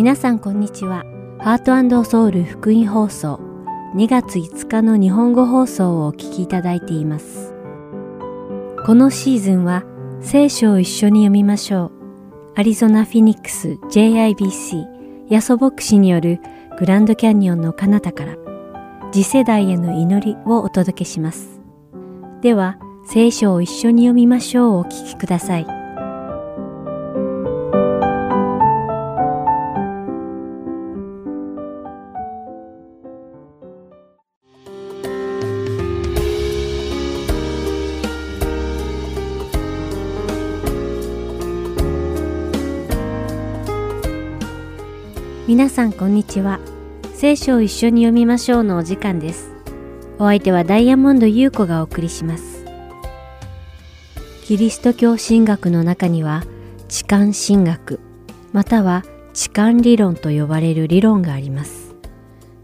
皆さんこんにちは。ハートソウル福音放送2月5日の日本語放送をお聞きいただいています。このシーズンは聖書を一緒に読みましょう。アリゾナ・フィニックス JIBC ヤソ牧師によるグランドキャニオンの彼方から次世代への祈りをお届けします。では、聖書を一緒に読みましょうお聞きください。さんこんにちは。聖書を一緒に読みましょうのお時間です。お相手はダイヤモンド優子がお送りします。キリスト教神学の中には、痴漢神学、または痴漢理論と呼ばれる理論があります。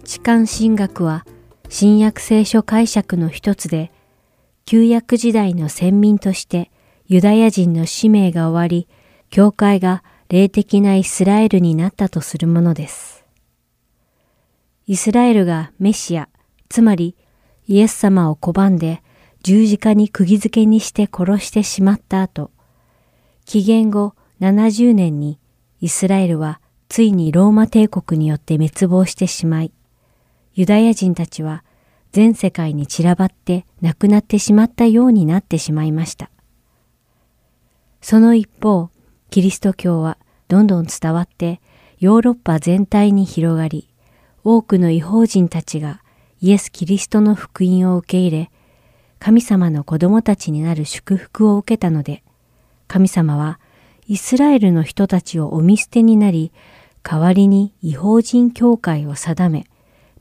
痴漢神学は、新約聖書解釈の一つで、旧約時代の先民としてユダヤ人の使命が終わり、教会が霊的なイスラエルになったとするものです。イスラエルがメシア、つまりイエス様を拒んで十字架に釘付けにして殺してしまった後、紀元後70年にイスラエルはついにローマ帝国によって滅亡してしまい、ユダヤ人たちは全世界に散らばって亡くなってしまったようになってしまいました。その一方、キリスト教はどんどん伝わってヨーロッパ全体に広がり、多くの違法人たちがイエス・キリストの福音を受け入れ、神様の子供たちになる祝福を受けたので、神様はイスラエルの人たちをお見捨てになり、代わりに違法人教会を定め、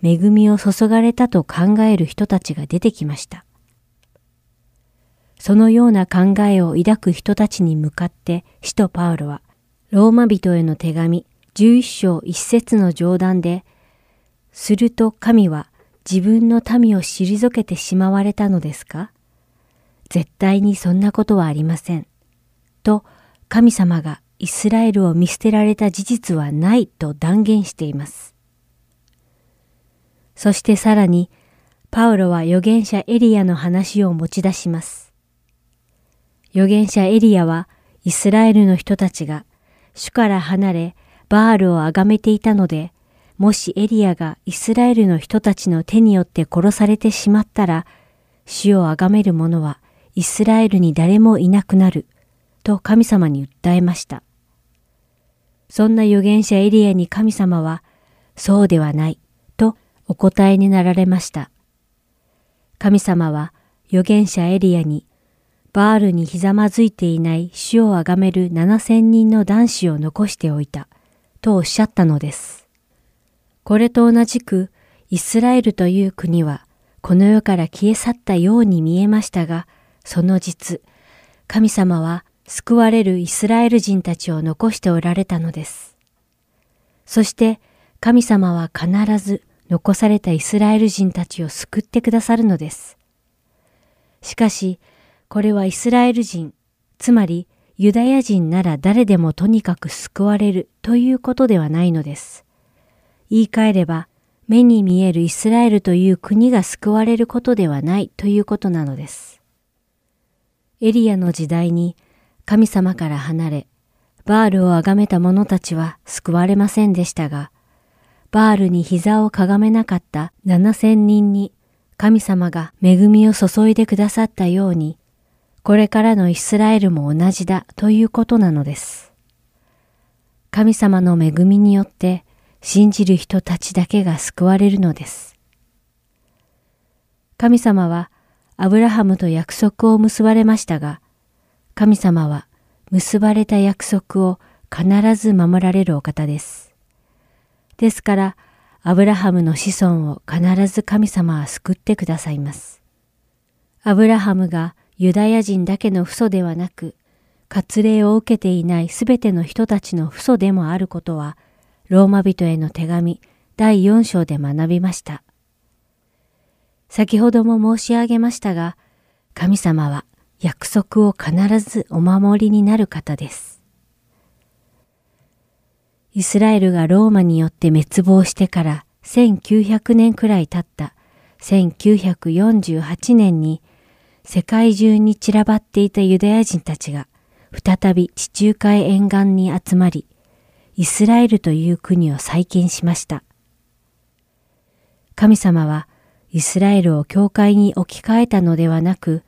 恵みを注がれたと考える人たちが出てきました。そのような考えを抱く人たちに向かって使徒パウロは、ローマ人への手紙11章1節の冗談で、すると神は自分の民を退けてしまわれたのですか？絶対にそんなことはありません。と神様がイスラエルを見捨てられた事実はないと断言しています。そしてさらに、パウロは預言者エリアの話を持ち出します。預言者エリアはイスラエルの人たちが主から離れバールを崇めていたので、もしエリアがイスラエルの人たちの手によって殺されてしまったら、主を崇める者はイスラエルに誰もいなくなる、と神様に訴えました。そんな預言者エリアに神様は、そうではない、とお答えになられました。神様は預言者エリアにバールにひざまずいていない主をあがめる七千人の男子を残しておいた、とおっしゃったのです。これと同じく、イスラエルという国は、この世から消え去ったように見えましたが、その実、神様は救われるイスラエル人たちを残しておられたのです。そして神様は必ず残されたイスラエル人たちを救ってくださるのです。しかし、これはイスラエル人、つまりユダヤ人なら誰でもとにかく救われるということではないのです。言い換えれば、目に見えるイスラエルという国が救われることではないということなのです。エリアの時代に神様から離れ、バールを崇めた者たちは救われませんでしたが、バールに膝をかがめなかった七千人に神様が恵みを注いでくださったように、これからのイスラエルも同じだということなのです。神様の恵みによって信じる人たちだけが救われるのです。神様はアブラハムと約束を結ばれましたが、神様は結ばれた約束を必ず守られるお方です。ですから、アブラハムの子孫を必ず神様は救ってくださいます。アブラハムがユダヤ人だけの父祖ではなく、割礼を受けていないすべての人たちの父祖でもあることは、ローマ人への手紙第4章で学びました。先ほども申し上げましたが、神様は約束を必ずお守りになる方です。イスラエルがローマによって滅亡してから1900年くらい経った1948年に世界中に散らばっていたユダヤ人たちが再び地中海沿岸に集まり、イスラエルという国を再建しました。神様はイスラエルを教会に置き換えたのではなく、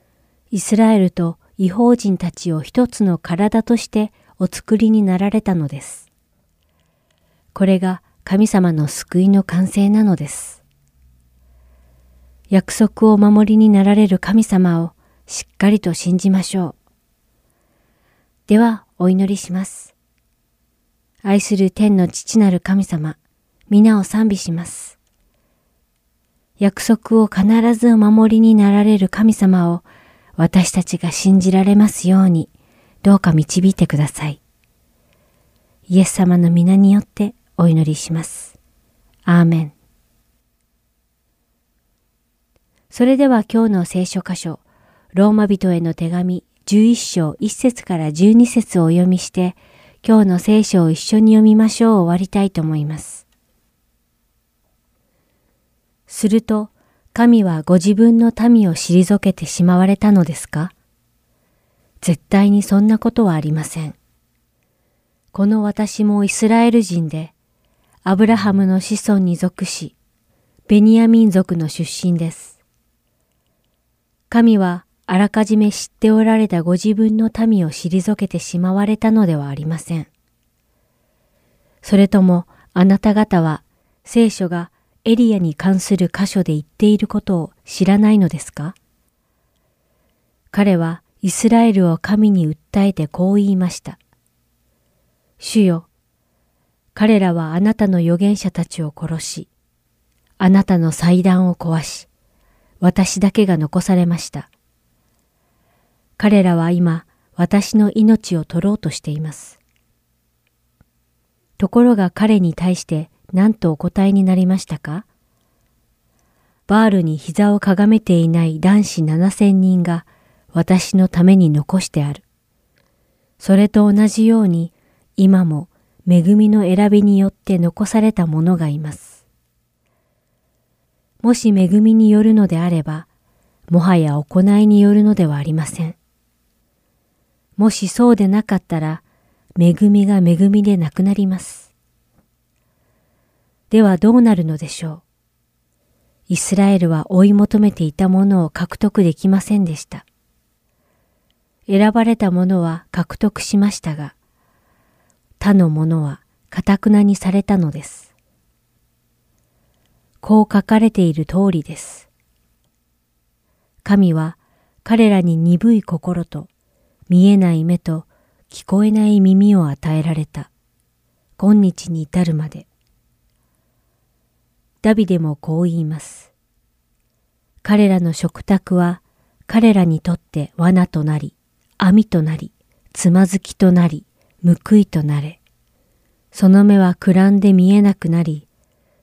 イスラエルと違法人たちを一つの体としてお作りになられたのです。これが神様の救いの完成なのです。約束をお守りになられる神様をしっかりと信じましょう。ではお祈りします。愛する天の父なる神様、皆を賛美します。約束を必ずお守りになられる神様を私たちが信じられますように、どうか導いてください。イエス様の皆によってお祈りします。アーメン。それでは今日の聖書箇所、ローマ人への手紙11章1節から12節をお読みして、今日の聖書を一緒に読みましょう終わりたいと思います。すると、神はご自分の民を退けてしまわれたのですか？絶対にそんなことはありません。この私もイスラエル人で、アブラハムの子孫に属し、ベニヤ民族の出身です。神はあらかじめ知っておられたご自分の民を退けてしまわれたのではありません。それともあなた方は聖書がエリアに関する箇所で言っていることを知らないのですか？彼はイスラエルを神に訴えてこう言いました。主よ、彼らはあなたの預言者たちを殺し、あなたの祭壇を壊し、私だけが残されました。彼らは今、私の命を取ろうとしています。ところが彼に対して何とお答えになりましたか？バールに膝をかがめていない男子七千人が私のために残してある。それと同じように今も恵みの選びによって残された者がいます。もし恵みによるのであれば、もはや行いによるのではありません。もしそうでなかったら、恵みが恵みでなくなります。ではどうなるのでしょう。イスラエルは追い求めていたものを獲得できませんでした。選ばれたものは獲得しましたが、他のものは堅くなにされたのです。こう書かれている通りです。神は彼らに鈍い心と見えない目と聞こえない耳を与えられた。今日に至るまで。ダビデもこう言います。彼らの食卓は彼らにとって罠となり、網となり、つまずきとなり、報いとなれ。その目はくらんで見えなくなり、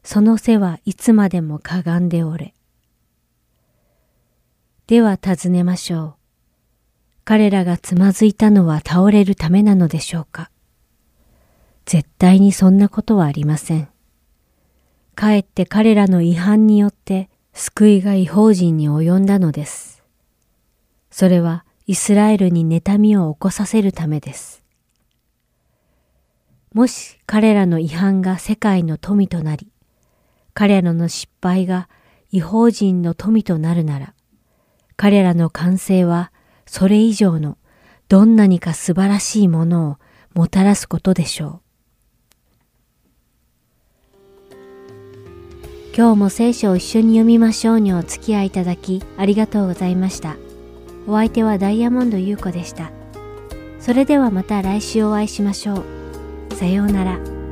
その背はいつまでもかがんでおれ。では尋ねましょう。彼らがつまずいたのは倒れるためなのでしょうか絶対にそんなことはありません。かえって彼らの違反によって救いが違法人に及んだのです。それはイスラエルに妬みを起こさせるためです。もし彼らの違反が世界の富となり、彼らの失敗が違法人の富となるなら、彼らの完成はそれ以上のどんなにか素晴らしいものをもたらすことでしょう。今日も聖書を一緒に読みましょうにお付き合いいただきありがとうございました。お相手はダイヤモンド優子でした。それではまた来週お会いしましょう。さようなら。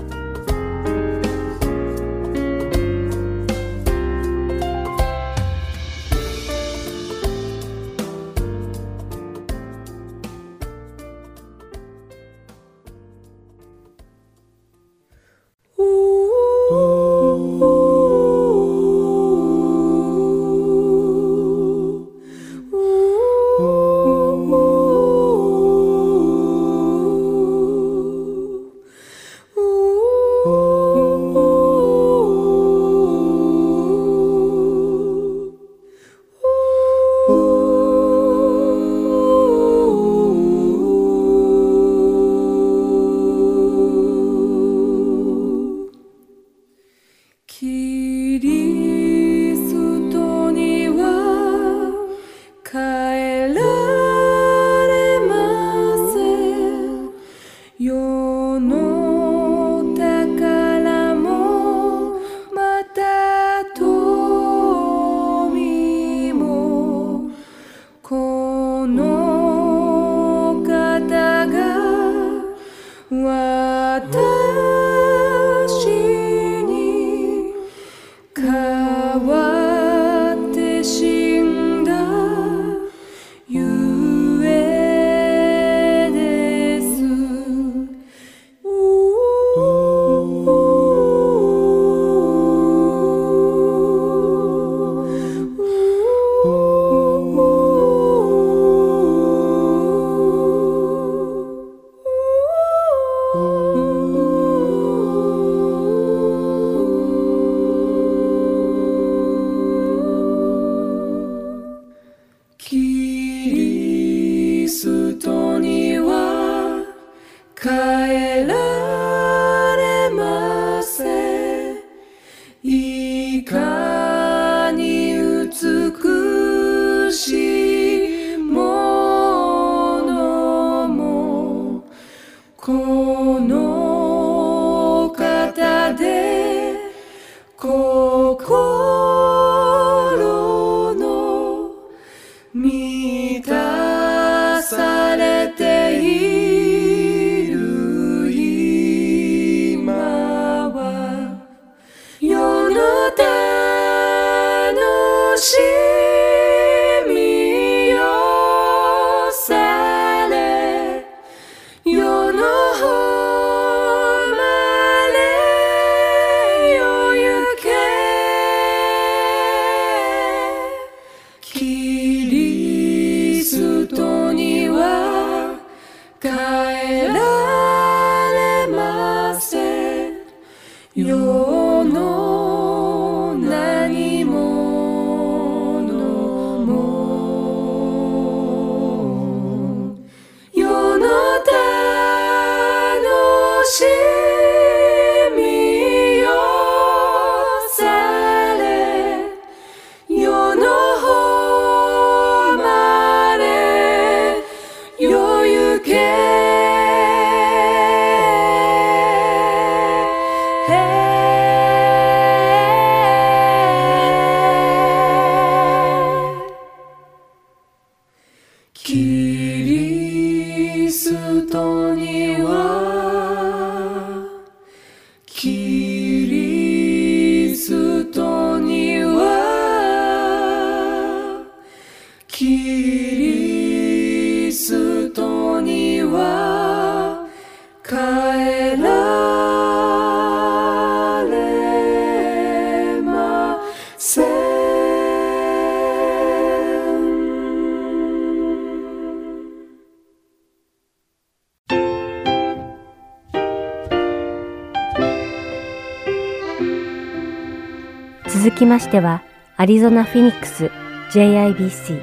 きましては、アリゾナ・フィニックス JIBC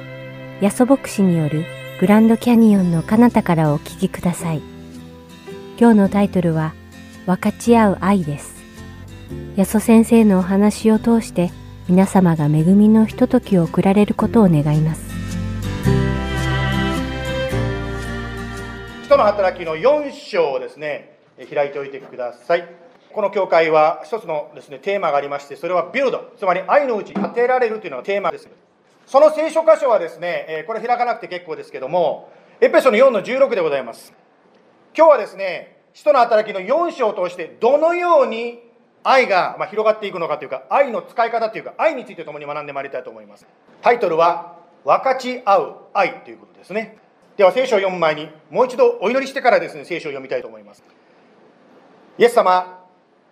ヤソ牧師によるグランドキャニオンの彼方からお聞きください。今日のタイトルは、分かち合う愛です。ヤソ先生のお話を通して、皆様が恵みのひとときを送られることを願います。人の働きの4章をですね、開いておいてください。この教会は一つのですね、テーマがありまして、それはビルド、つまり愛のうち建てられるというのがテーマです。その聖書箇所はですね、えこれ開かなくて結構ですけども、エペソの4の16でございます。今日はですね、人の働きの4章を通して、どのように愛が広がっていくのかというか、愛の使い方というか、愛について共に学んでまいりたいと思います。タイトルは、分かち合う愛ということですね。では聖書を読む前に、もう一度お祈りしてからですね、聖書を読みたいと思います。イエス様、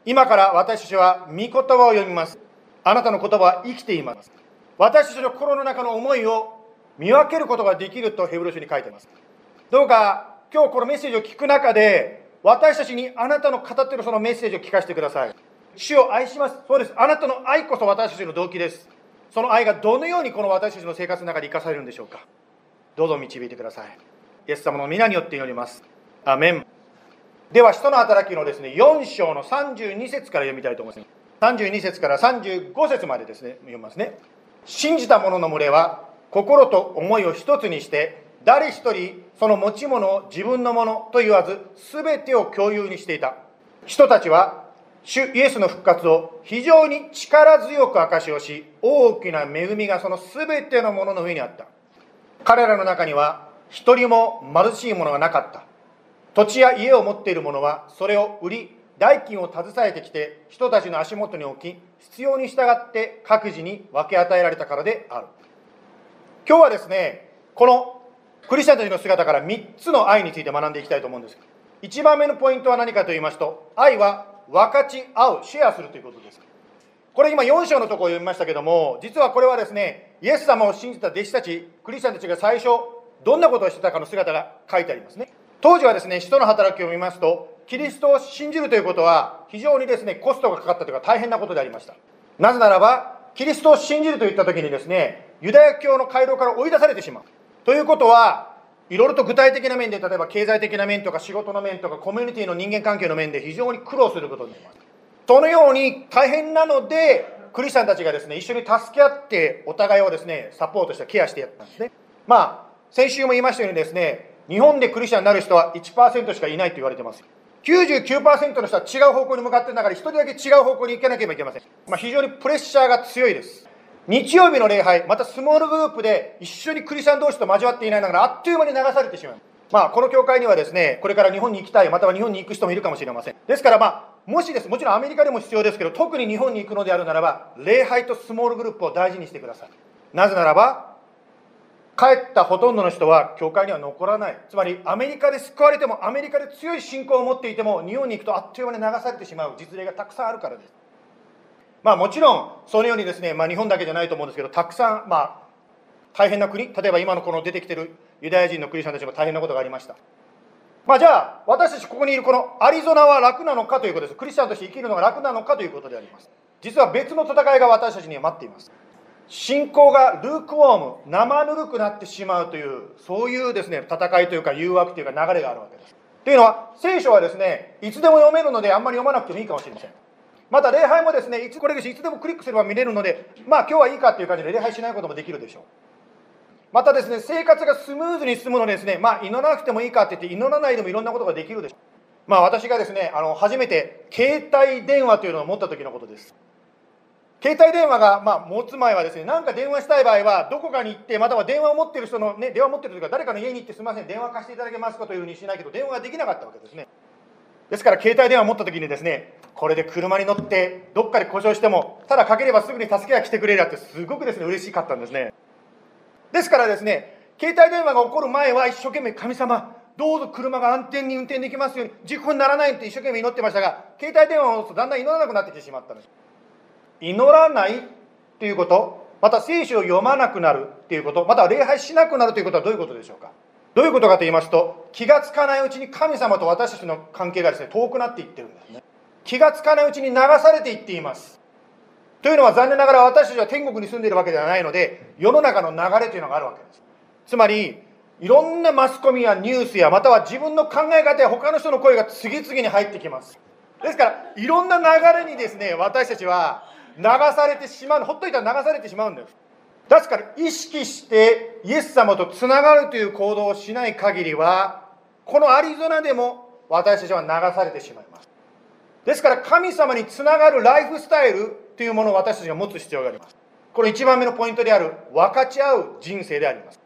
今から私たちは御言葉を読みます。あなたの言葉は生きています。私たちの心の中の思いを見分けることができるとヘブル書に書いています。どうか今日このメッセージを聞く中で、私たちにあなたの語っているそのメッセージを聞かせてください。主を愛します。そうです。あなたの愛こそ私たちの動機です。その愛がどのようにこの私たちの生活の中で生かされるんでしょうか。どうぞ導いてください。イエス様の皆によって祈ります。アメン。では、使徒の働きのですね、4章の32節から読みたいと思います。32節から35節までですね、読みますね。信じた者の群れは、心と思いを一つにして、誰一人その持ち物を自分のものと言わず、すべてを共有にしていた。人たちは、主イエスの復活を非常に力強く証しをし、大きな恵みがそのすべてのものの上にあった。彼らの中には、一人も貧しい者がなかった。土地や家を持っている者はそれを売り代金を携えてきて人たちの足元に置き必要に従って各自に分け与えられたからである。今日はですねこのクリスチャンたちの姿から3つの愛について学んでいきたいと思うんです。1番目のポイントは何かと言いますと愛は分かち合うシェアするということです。これ今4章のところを読みましたけども実はこれはですねイエス様を信じた弟子たちクリスチャンたちが最初どんなことをしてたかの姿が書いてありますね。当時はですね、使徒の働きを見ますと、キリストを信じるということは、非常にですね、コストがかかったというか大変なことでありました。なぜならば、キリストを信じるといったときにですね、ユダヤ教の回廊から追い出されてしまう。ということは、いろいろと具体的な面で例えば経済的な面とか仕事の面とかコミュニティの人間関係の面で非常に苦労することになりますそのように大変なのでクリスチャンたちがですね一緒に助け合ってお互いをですねサポートしてケアしてやったんですねまあ先週も言いましたようにですね日本でクリスチャンになる人は1%しかいないと言われてます。99%の人は違う方向に向かってる中で1人だけ違う方向に行かなければいけません、まあ、非常にプレッシャーが強いです。日曜日の礼拝またスモールグループで一緒にクリスチャン同士と交わっていないながらあっという間に流されてしまう。まあこの教会にはですねこれから日本に行きたいまたは日本に行く人もいるかもしれません。ですからまあもしですもちろんアメリカでも必要ですけど特に日本に行くのであるならば礼拝とスモールグループを大事にしてください。なぜならば帰ったほとんどの人は教会には残らない。つまりアメリカで救われてもアメリカで強い信仰を持っていても日本に行くとあっという間に流されてしまう。実例がたくさんあるからです。まあもちろんそのようにですね、まあ、日本だけじゃないと思うんですけどたくさんまあ大変な国例えば今のこの出てきてるユダヤ人のクリスチャンたちも大変なことがありました。まあじゃあ私たちここにいるこのアリゾナは楽なのかということです。クリスチャンとして生きるのが楽なのかということであります。実は別の戦いが私たちには待っています。信仰がルークウォーム生ぬるくなってしまうというそういうですね戦いというか誘惑というか流れがあるわけです。というのは聖書はですねいつでも読めるのであんまり読まなくてもいいかもしれません。また礼拝もですねいつこれいつでもクリックすれば見れるのでまあ今日はいいかっていう感じで礼拝しないこともできるでしょう。またですね生活がスムーズに進むのでですねまあ祈らなくてもいいかって言って祈らないでもいろんなことができるでしょう。まあ私がですねあの初めて携帯電話というのを持った時のことです。携帯電話が、まあ、持つ前はですね、何か電話したい場合は、どこかに行って、または電話を持ってる人の、ね、電話を持ってるというか、誰かの家に行って、すみません、電話貸していただけますかというふうにしないけど、電話ができなかったわけですね。ですから、携帯電話を持った時にですね、これで車に乗って、どっかで故障しても、ただかければすぐに助けが来てくれるって、すごくですね、嬉しかったんですね。ですからですね、携帯電話が起こる前は、一生懸命、神様、どうぞ車が安全に運転できますように、事故にならないって一生懸命祈ってましたが、携帯電話を持つとだんだん祈らなくなってきてしまったんです。祈らないということまた聖書を読まなくなるということまたは礼拝しなくなるということはどういうことでしょうか？どういうことかと言いますと気がつかないうちに神様と私たちの関係がですね遠くなっていってるんですね。気がつかないうちに流されていっています。というのは残念ながら私たちは天国に住んでいるわけではないので世の中の流れというのがあるわけです。つまりいろんなマスコミやニュースやまたは自分の考え方や他の人の声が次々に入ってきます。ですからいろんな流れにですね私たちは流されてしまうほっといたら流されてしまうんですですから意識してイエス様とつながるという行動をしない限りはこのアリゾナでも私たちは流されてしまいます。ですから神様につながるライフスタイルというものを私たちが持つ必要があります。これ1番目のポイントである分かち合う人生であります、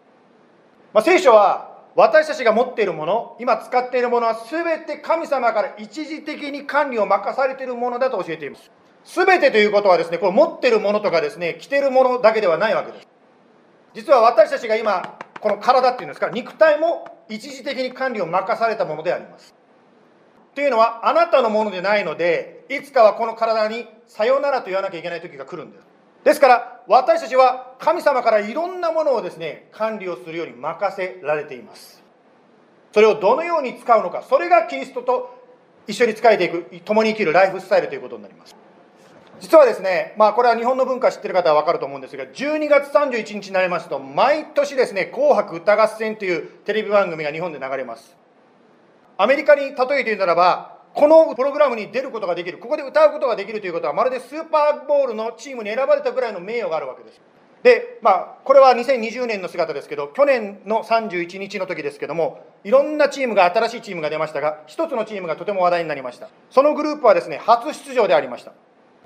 まあ、聖書は私たちが持っているもの今使っているものは全て神様から一時的に管理を任されているものだと教えています。全てということはですね、これ持ってるものとかですね、着てるものだけではないわけです。実は私たちが今、この体っていうんですか、肉体も一時的に管理を任されたものであります。というのは、あなたのものでないので、いつかはこの体にさよならと言わなきゃいけない時が来るんです。ですから、私たちは神様からいろんなものをですね、管理をするように任せられています。それをどのように使うのか、それがキリストと一緒に仕えていく、共に生きるライフスタイルということになります。実はですね、まあ、これは日本の文化知ってる方は分かると思うんですが、12月31日になりますと、毎年ですね、紅白歌合戦というテレビ番組が日本で流れます。アメリカに例えて言うならば、このプログラムに出ることができる、ここで歌うことができるということは、まるでスーパーボールのチームに選ばれたぐらいの名誉があるわけです。で、まあ、これは2020年の姿ですけど、去年の31日の時ですけども、いろんなチームが、新しいチームが出ましたが、一つのチームがとても話題になりました。そのグループはですね、初出場でありました。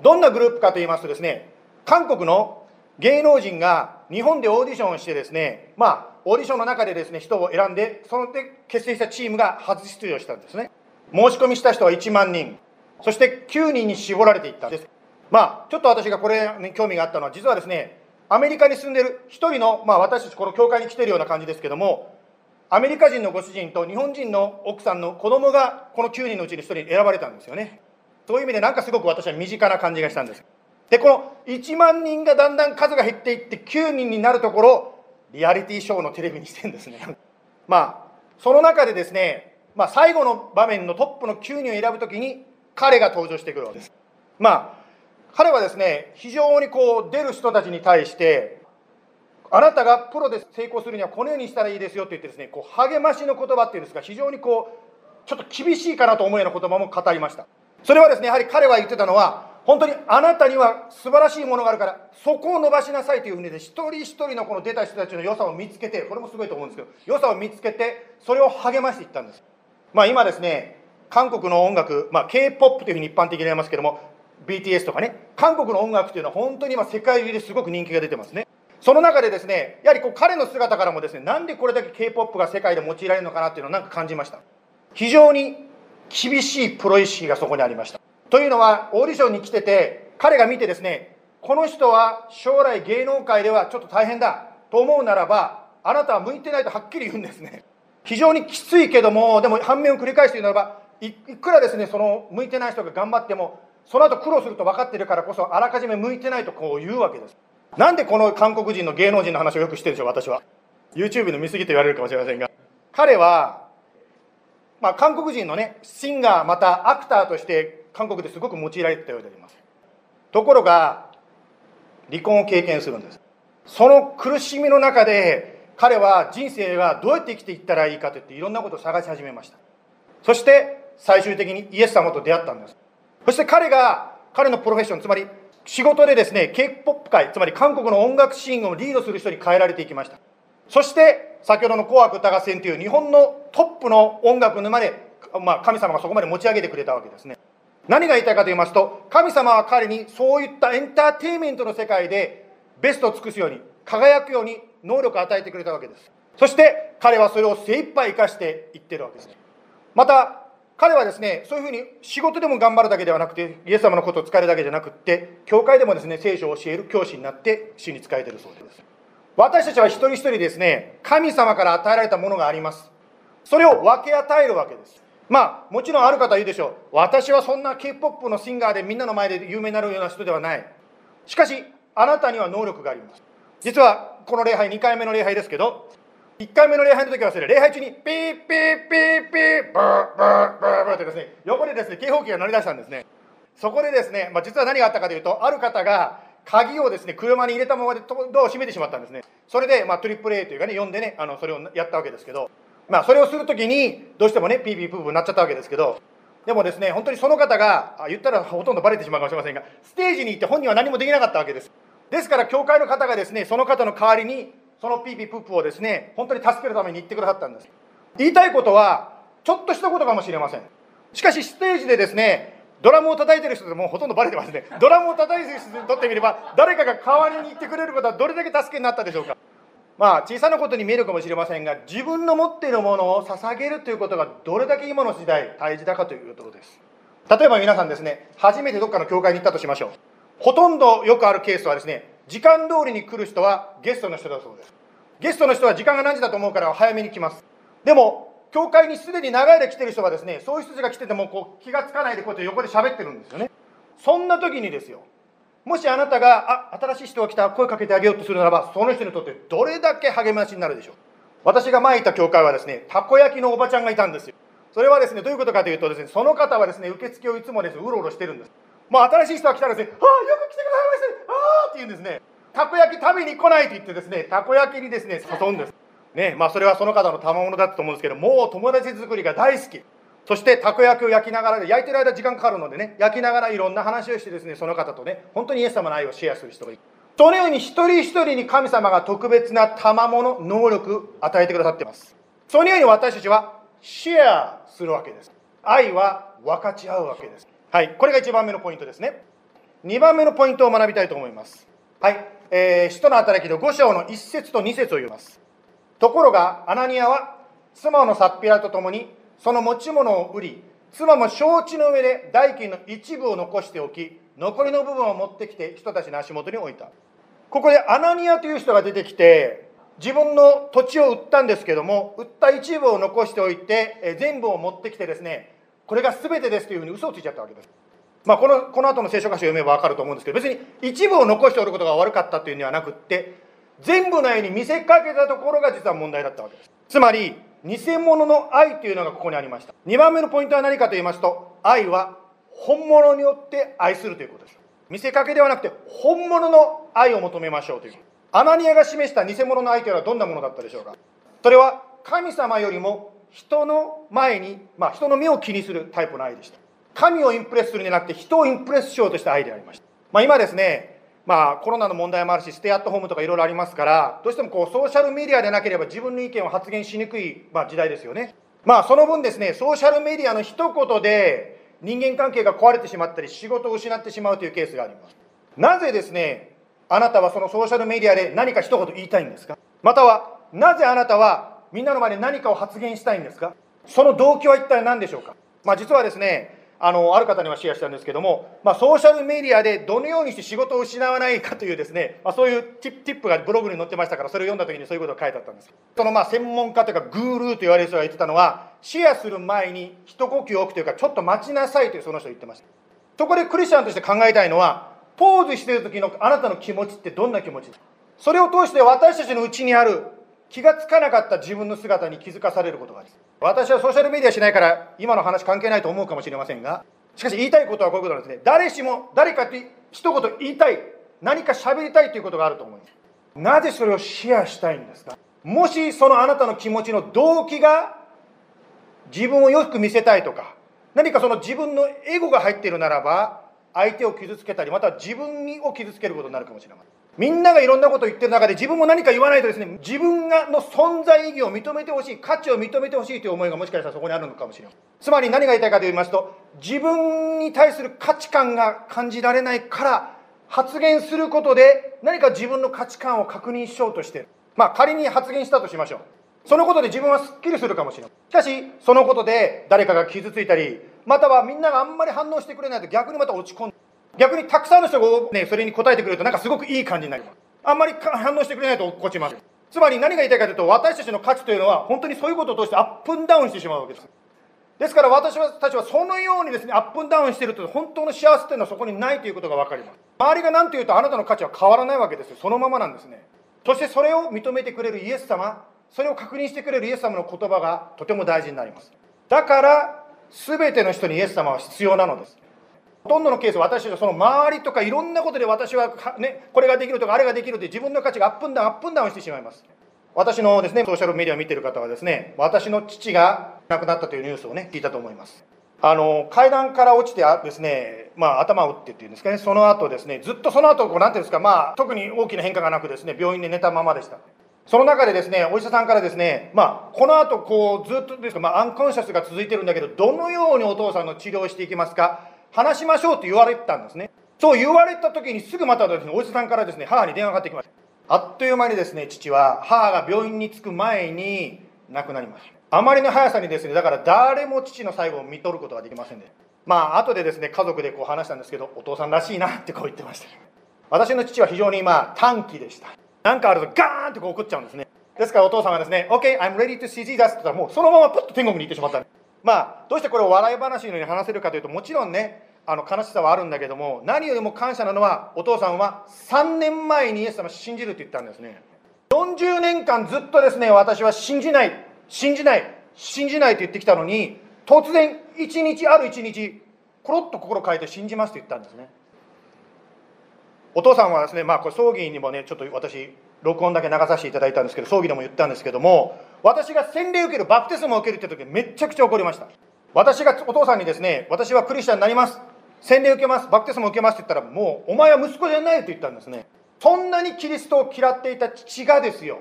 どんなグループかと言いますとですね、韓国の芸能人が日本でオーディションをしてですね、まあ、オーディションの中でですね、人を選んで、そので結成したチームが初出場したんですね。申し込みした人は1万人、そして9人に絞られていったんです。まあ、ちょっと私がこれに興味があったのは、実はですね、アメリカに住んでる1人の、まあ、私たちこの教会に来てるような感じですけども、アメリカ人のご主人と日本人の奥さんの子供がこの9人のうちに1人選ばれたんですよね。そういう意味でなんかすごく私は身近な感じがしたんです。でこの1万人がだんだん数が減っていって9人になるところリアリティショーのテレビにしてんですね。まあその中でですね、まあ、最後の場面のトップの9人を選ぶときに彼が登場してくるわけです。まあ彼はですね非常にこう出る人たちに対してあなたがプロで成功するにはこのようにしたらいいですよって言ってですね、こう励ましの言葉っていうんですか、非常にこう、ちょっと厳しいかなと思うような言葉も語りました。それはですね、やはり彼は言ってたのは、本当にあなたには素晴らしいものがあるから、そこを伸ばしなさいというふうにで、一人一人のこの出た人たちの良さを見つけて、これもすごいと思うんですけど、良さを見つけて、それを励ましていったんです。まあ今ですね、韓国の音楽、まあ、K-POP というふうに一般的に言いますけども、BTS とかね、韓国の音楽というのは本当に今世界中ですごく人気が出てますね。その中でですね、やはりこう彼の姿からもですね、なんでこれだけ K-POP が世界で用いられるのかなっていうのをなんか感じました。非常に厳しいプロ意識がそこにありました。というのは、オーディションに来てて、彼が見てですね、この人は将来芸能界ではちょっと大変だと思うならば、あなたは向いてないとはっきり言うんですね。非常にきついけども、でも反面を繰り返して言うならば、いくらですね、その向いてない人が頑張っても、その後苦労すると分かってるからこそ、あらかじめ向いてないとこう言うわけです。なんでこの韓国人の芸能人の話をよくしてるでしょう、私は。YouTube の見過ぎと言われるかもしれませんが。彼は、まあ、韓国人のね、シンガー、またアクターとして韓国ですごく用いられてたようであります。ところが、離婚を経験するんです。その苦しみの中で、彼は人生がどうやって生きていったらいいかといっていろんなことを探し始めました。そして最終的にイエス様と出会ったんです。そして彼が、彼のプロフェッション、つまり仕事でですね、K-POP 界、つまり韓国の音楽シーンをリードする人に変えられていきました。そして、先ほどの紅白歌合戦という日本のトップの音楽沼で、まあ、神様がそこまで持ち上げてくれたわけですね。何が言いたいかと言いますと、神様は彼にそういったエンターテインメントの世界でベストを尽くすように、輝くように能力を与えてくれたわけです。そして彼はそれを精一杯生かしていってるわけです。また、彼はですね、そういうふうに仕事でも頑張るだけではなくて、イエス様のことを使えるだけじゃなくって、教会でもですね、聖書を教える教師になって主に仕えているそうです。私たちは一人一人ですね、神様から与えられたものがあります。それを分け与えるわけです。まあ、もちろんある方は言うでしょう。私はそんな K-POP のシンガーでみんなの前で有名になるような人ではない。しかし、あなたには能力があります。実は、この礼拝、2回目の礼拝ですけど、1回目の礼拝の時はですね、礼拝中にピーピーピーピーブーブーブーブーってですね、横でですね、警報器が鳴り出したんですね。そこでですね、まあ、実は何があったかというと、ある方が鍵をですね、車に入れたままでドアを閉めてしまったんですね。それで、まあ、トリプル A というかね、読んでね、あの、それをやったわけですけど、まあ、それをするときに、どうしてもね、ピーピープープーになっちゃったわけですけど、でもですね、本当にその方が、言ったらほとんどバレてしまうかもしれませんが、ステージに行って本人は何もできなかったわけです。ですから、教会の方がですね、その方の代わりに、そのピーピープップーをですね、本当に助けるために言ってくださったんです。言いたいことは、ちょっとしたことかもしれません。しかし、ステージでですね、ドラムを叩いてる人でもほとんどバレてますね。ドラムを叩いてる人にとってみれば、誰かが代わりに言ってくれることはどれだけ助けになったでしょうか。まあ、小さなことに見えるかもしれませんが、自分の持っているものを捧げるということがどれだけ今の時代大事だかというとことです。例えば皆さんですね、初めてどっかの教会に行ったとしましょう。ほとんどよくあるケースはですね、時間通りに来る人はゲストの人だそうです。ゲストの人は時間が何時だと思うから早めに来ます。でも、教会にすでに長い間来てる人はですね、そういう人たちが来ててもこう気がつかないでこうやって横で喋ってるんですよね。そんな時にですよ、もしあなたが、あ、新しい人が来た声かけてあげようとするならば、その人にとってどれだけ励ましになるでしょう。私が前行った教会はですね、たこ焼きのおばちゃんがいたんですよ。それはですね、どういうことかというとですね、その方はですね、受付をいつもですね、うろうろしてるんです。もう新しい人が来たらですね、ああ、よく来てくださいましたああって言うんですね。たこ焼き食べに来ないと言ってですね、たこ焼きにですね、誘うんです。ね、まあそれはその方の賜物だったと思うんですけど、もう友達作りが大好き。そしてたこ焼きを焼きながらで、焼いてる間時間かかるのでね、焼きながらいろんな話をしてですね、その方とね、本当にイエス様の愛をシェアする人がいる。そのように一人一人に神様が特別な賜物、能力与えてくださってます。そのように私たちはシェアするわけです。愛は分かち合うわけです。はい、これが1番目のポイントですね。2番目のポイントを学びたいと思います。はい、えー、使徒の働きの5章の1節と2節を読みます。ところが、アナニアは妻のサッピラと共に、その持ち物を売り、妻も承知の上で代金の一部を残しておき、残りの部分を持ってきて人たちの足元に置いた。ここでアナニアという人が出てきて、自分の土地を売ったんですけども、売った一部を残しておいて、え全部を持ってきてですね、これが全てですというふうに嘘をついちゃったわけです。まあ、このこの後の聖書箇所を読めば分かると思うんですけど別に一部を残しておることが悪かったというのではなくって全部のように見せかけたところが実は問題だったわけです。つまり偽物の愛というのがここにありました。2番目のポイントは何かと言いますと愛は本物によって愛するということです。見せかけではなくて本物の愛を求めましょうという。アナニアが示した偽物の相手はどんなものだったでしょうか。それは神様よりも人の前に、まあ、人の目を気にするタイプの愛でした。神をインプレスするんじゃなくて人をインプレスしようとした愛でありました、まあ、今ですねまあコロナの問題もあるしステイアットホームとかいろいろありますからどうしてもこうソーシャルメディアでなければ自分の意見を発言しにくい、まあ、時代ですよね。まあその分ですねソーシャルメディアの一言で人間関係が壊れてしまったり仕事を失ってしまうというケースがあります。なぜですねあなたはそのソーシャルメディアで何か一言言いたいんですか？またはなぜあなたはみんなの前で何かを発言したいんですか？その動機は一体何でしょうか、まあ、実はですねあのある方にはシェアしたんですけども、まあ、ソーシャルメディアでどのようにして仕事を失わないかというですね、まあ、そういうティップがブログに載ってましたからそれを読んだ時にそういうことが書いてあったんですそのまあ専門家というかグールーと言われる人が言ってたのはシェアする前に一呼吸置くというかちょっと待ちなさいというその人が言ってました。そこでクリスチャンとして考えたいのはポーズしてる時のあなたの気持ちってどんな気持ちそれを通して私たちのうちにある気がつかなかった自分の姿に気づかされることがあります私はソーシャルメディアしないから今の話関係ないと思うかもしれませんがしかし言いたいことはこういうことなんですね。誰しも誰かって一言言いたい何か喋りたいということがあると思います。なぜそれをシェアしたいんですか？もしそのあなたの気持ちの動機が自分をよく見せたいとか何かその自分のエゴが入っているならば相手を傷つけたりまたは自分を傷つけることになるかもしれません。みんながいろんなこと言ってる中で自分も何か言わないとですね自分がの存在意義を認めてほしい価値を認めてほしいという思いがもしかしたらそこにあるのかもしれません。つまり何が言いたいかと言いますと自分に対する価値観が感じられないから発言することで何か自分の価値観を確認しようとしてる。まあ仮に発言したとしましょう。そのことで自分はすっきりするかもしれないしかしそのことで誰かが傷ついたりまたはみんながあんまり反応してくれないと逆にまた落ち込んで逆にたくさんの人が、ね、それに答えてくれるとなんかすごくいい感じになります。あんまり反応してくれないと落っこちますつまり何が言いたいかというと私たちの価値というのは本当にそういうことを通してアップンダウンしてしまうわけです。ですから私たちはそのようにですねアップンダウンしていると本当の幸せというのはそこにないということが分かります。周りが何と言うとあなたの価値は変わらないわけですよ。そのままなんですね。そしてそれを認めてくれるイエス様それを確認してくれるイエス様の言葉がとても大事になります。だから全ての人にイエス様は必要なのです。とんどのケース私たちはその周りとかいろんなことで私は、ね、これができるとかあれができるって自分の価値がアップンダウンアップンダウンしてしまいます。私のですねソーシャルメディアを見てる方はですね私の父が亡くなったというニュースをね聞いたと思います。あの階段から落ちてですね、まあ、頭を打ってっていうんですかねその後ですねずっとその後こうなんていうんですか、まあ、特に大きな変化がなくですね病院で寝たままでした。その中でですねお医者さんからですね、まあ、この後こうずっとですか、まあ、アンコンシャスが続いてるんだけどどのようにお父さんの治療をしていきますか話しましょうと言われたんですね。そう言われた時にすぐまたですねお医者さんからですね母に電話がかかってきました。あっという間にですね父は母が病院に着く前に亡くなりました。あまりの速さにですねだから誰も父の最後を見とることができませんでまあ後でですね家族でこう話したんですけどお父さんらしいなってこう言ってました。私の父は非常にまあ短気でした。何かあるとガーンってこう怒っちゃうんですね。ですからお父さんがですね OK I'm ready to see Jesus って言ったらもうそのままプッと天国に行ってしまったまあどうしてこれを笑い話のように話せるかというともちろんねあの悲しさはあるんだけども何よりも感謝なのはお父さんは3年前にイエス様を信じると言ったんですね。40年間ずっとですね私は信じない信じない信じないと言ってきたのに突然一日ある一日コロッと心変えて信じますと言ったんですね。お父さんはですねまあこれ葬儀にもねちょっと私録音だけ流させていただいたんですけど葬儀でも言ったんですけども私が洗礼受けるバプテスマを受けるって時めちゃくちゃ怒りました。私がお父さんにですね私はクリスチャンになります。洗礼受けます。バプテスマ受けますって言ったらもうお前は息子じゃないと言ったんですね。そんなにキリストを嫌っていた父がですよ。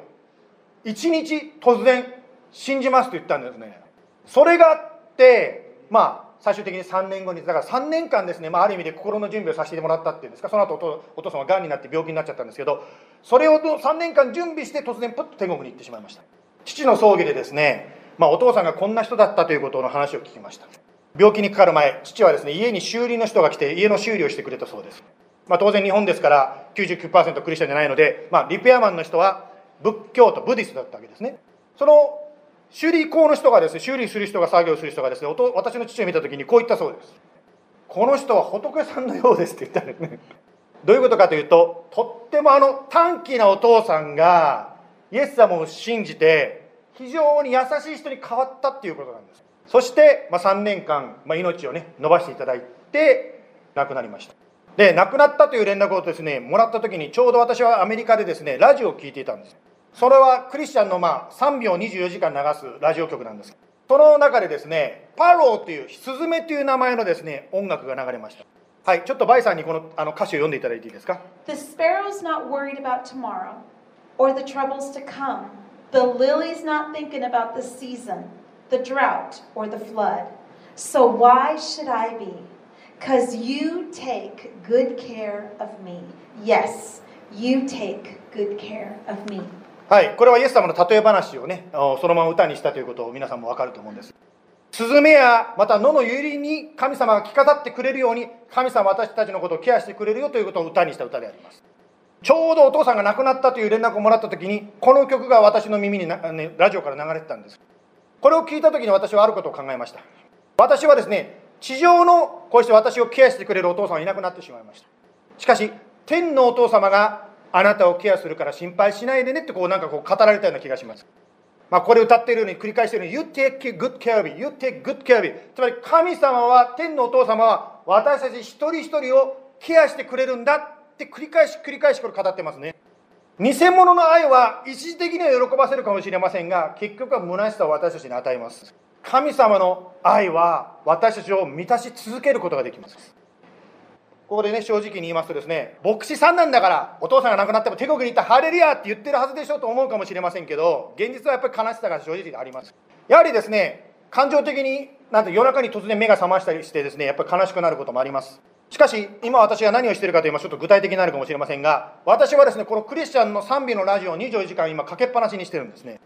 一日突然信じますと言ったんですね。それがあってまあ最終的に3年後にだから3年間ですね、まあ、ある意味で心の準備をさせてもらったっていうんですかその後お父お父さんはがんになって病気になっちゃったんですけどそれを3年間準備して突然プッと天国に行ってしまいました。父の葬儀でですね、まあ、お父さんがこんな人だったということの話を聞きました。病気にかかる前父はですね家に修理の人が来て家の修理をしてくれたそうです、まあ、当然日本ですから99%クリスチャンじゃないので、まあ、リペアマンの人は仏教徒ブディストだったわけですね。その修理工の人がですね修理する人が作業する人がですね私の父を見た時にこう言ったそうです。この人は仏さんのようですって言ったんですね。どういうことかというととってもあの短気なお父さんがイエス様を信じて非常に優しい人に変わったっていうことなんです。そして、まあ、3年間、まあ、命をね伸ばしていただいて亡くなりました。で亡くなったという連絡をですねもらった時にちょうど私はアメリカでですねラジオを聴いていたんです。それはクリスチャンのまあ3秒24時間流すラジオ局なんですその中でですねパローというスズメという名前のですね音楽が流れましたはいちょっとバイさんにこのあの歌詞を読んでいただいていいですか The sparrow's not worried about tomorrow or the troubles to come. The lily's not thinking about the season, the drought, or the flood. So why should I be? Because you take good care of me. Yes, you take good care of me. はい、これはイエス様の例え話をね、そのまま歌にしたということを皆さんもわかると思うんです。スズメやまた野のゆりに神様が着飾ってくれるように、神様私たちのことをケアしてくれるよということを歌にした歌であります。ちょうどお父さんが亡くなったという連絡をもらった時に、この曲が私の耳にな、ね、ラジオから流れてたんです。これを聞いた時に私はあることを考えました。私はですね、地上のこうして私をケアしてくれるお父さんはいなくなってしまいました。しかし、天のお父様があなたをケアするから心配しないでねってこうなんかこう語られたような気がします。まあ、これ歌っているように繰り返しているように You take good care of me, you take good care of me つまり神様は天のお父様は私たち一人一人をケアしてくれるんだって繰り返し繰り返しこれ語ってますね。偽物の愛は一時的には喜ばせるかもしれませんが結局は虚しさを私たちに与えます。神様の愛は私たちを満たし続けることができます。ここでね、正直に言いますとですね、牧師さんなんだから、お父さんが亡くなっても天国に行ったハレリアって言ってるはずでしょと思うかもしれませんけど、現実はやっぱり悲しさが正直あります。やはりですね、感情的に、なんて夜中に突然目が覚ましたりしてですね、やっぱり悲しくなることもあります。しかし、今私が何をしているかと言いますと、ちょっと具体的になるかもしれませんが、私はですね、このクリスチャンの賛美のラジオを24時間今かけっぱなしにしてるんですね。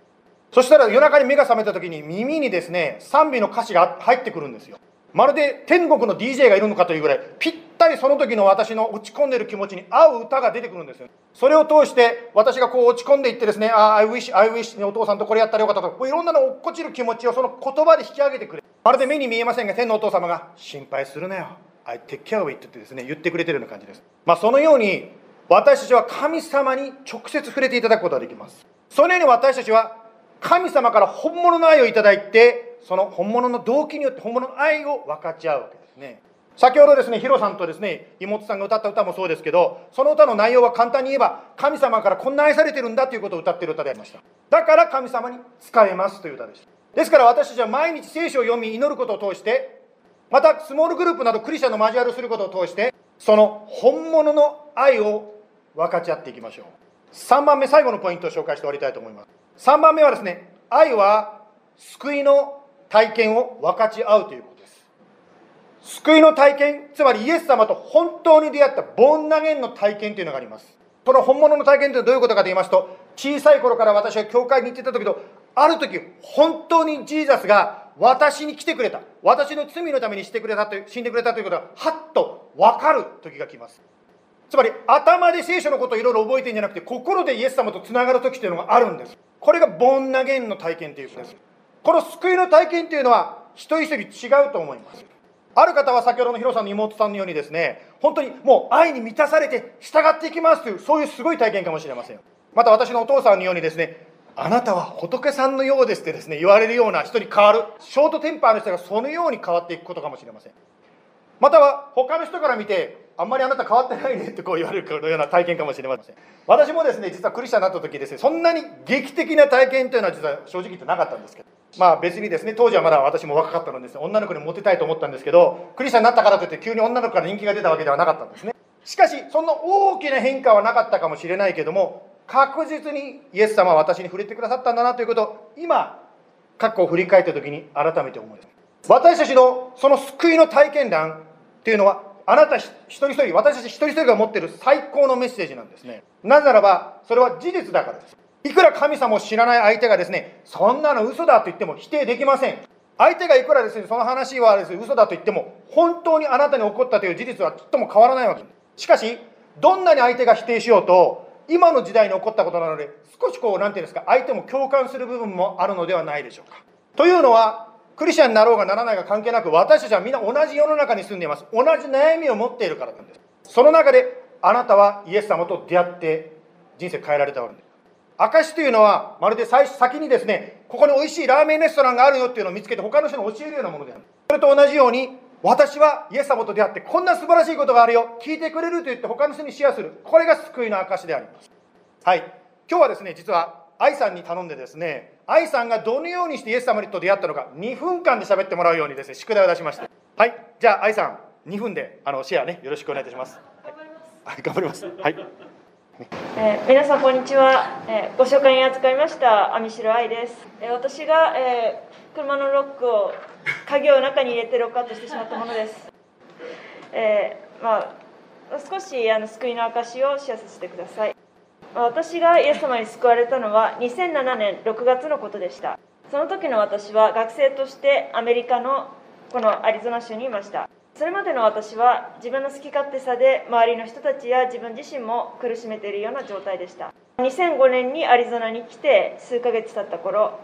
そしたら夜中に目が覚めた時に耳にですね、賛美の歌詞が入ってくるんですよ。まるで天国の DJ がいるのかというぐらいぴったりその時の私の落ち込んでる気持ちに合う歌が出てくるんですよ。それを通して私がこう落ち込んでいってですねああ I wish I wish お父さんとこれやったらよかったと。こういろんなの落っこちる気持ちをその言葉で引き上げてくれ。まるで目に見えませんが天のお父様が心配するなよ。I take care of it ってですね言ってくれてるような感じです。まあそのように私たちは神様に直接触れていただくことができます。そのように私たちは神様から本物の愛をいただいてその本物の動機によって本物の愛を分かち合うわけですね。先ほどですねヒロさんとですね妹さんが歌った歌もそうですけどその歌の内容は簡単に言えば神様からこんな愛されてるんだということを歌ってる歌でありました。だから神様に使えますという歌でした。ですから私たちは毎日聖書を読み祈ることを通してまたスモールグループなどクリスチャンの交わりをすることを通してその本物の愛を分かち合っていきましょう。3番目最後のポイントを紹介して終わりたいと思います。3番目はですね愛は救いの体験を分かち合うということです。救いの体験つまりイエス様と本当に出会ったボンナゲンの体験というのがあります。その本物の体験というのはどういうことかと言いますと小さい頃から私は教会に行ってた時とある時本当にジーザスが私に来てくれた。私の罪のためにしてくれたと死んでくれたということがはっと分かる時が来ます。つまり頭で聖書のことをいろいろ覚えてるんじゃなくて心でイエス様とつながる時というのがあるんです。これがボンナゲンの体験ということです。この救いの体験というのは人一人違うと思います。ある方は先ほどのヒロさんの妹さんのようにですね本当にもう愛に満たされて従っていきますというそういうすごい体験かもしれませんまた私のお父さんのようにですねあなたは仏さんのようですってですね言われるような人に変わるショートテンパーの人がそのように変わっていくことかもしれません。または他の人から見てあんまりあなた変わってないねってこう言われるような体験かもしれません。私もですね実はクリスチャンになった時ですねそんなに劇的な体験というのは実は正直言ってなかったんですけどまあ別にですね当時はまだ私も若かったのです、ね、女の子にモテたいと思ったんですけどクリスチャンになったからといって急に女の子から人気が出たわけではなかったんですね。しかしそんな大きな変化はなかったかもしれないけども確実にイエス様は私に触れてくださったんだなということを今過去を振り返った時に改めて思います。私たちのその救いの体験談っていうのはあなた一人一人私たち一人一人が持っている最高のメッセージなんですね。なぜならばそれは事実だからです。いくら神様を知らない相手がですねそんなの嘘だと言っても否定できません。相手がいくらですねその話はですね嘘だと言っても本当にあなたに起こったという事実はちっとも変わらないわけ。ですしかしどんなに相手が否定しようと今の時代に起こったことなので少しこう何て言うんですか相手も共感する部分もあるのではないでしょうか。というのはクリスチャンになろうがならないが関係なく私たちはみんな同じ世の中に住んでいます。同じ悩みを持っているからなんです。その中であなたはイエス様と出会って人生変えられたわけです。証というのはまるで最初先にですねここに美味しいラーメンレストランがあるよっていうのを見つけて他の人に教えるようなものである。それと同じように私はイエス様と出会ってこんな素晴らしいことがあるよ。聞いてくれると言って他の人にシェアする。これが救いの証であります。はい。今日はですね実は愛さんに頼んでですね愛さんがどのようにしてイエス様と出会ったのか2分間で喋ってもらうようにですね宿題を出しましたはい。じゃあ愛さん2分であのシェアねよろしくお願いいたします。はい頑張ります。はいえー皆さんこんにちは、えーご紹介に預かりました網代愛です、えー私が、えー車のロックを鍵を中に入れてロックアウトしてしまったものです、えーまあ、少しあの救いの証をシェアさせてください。私がイエス様に救われたのは2007年6月のことでした。その時の私は学生としてアメリカのこのアリゾナ州にいました。それまでの私は自分の好き勝手さで周りの人たちや自分自身も苦しめているような状態でした。2005年にアリゾナに来て数ヶ月経った頃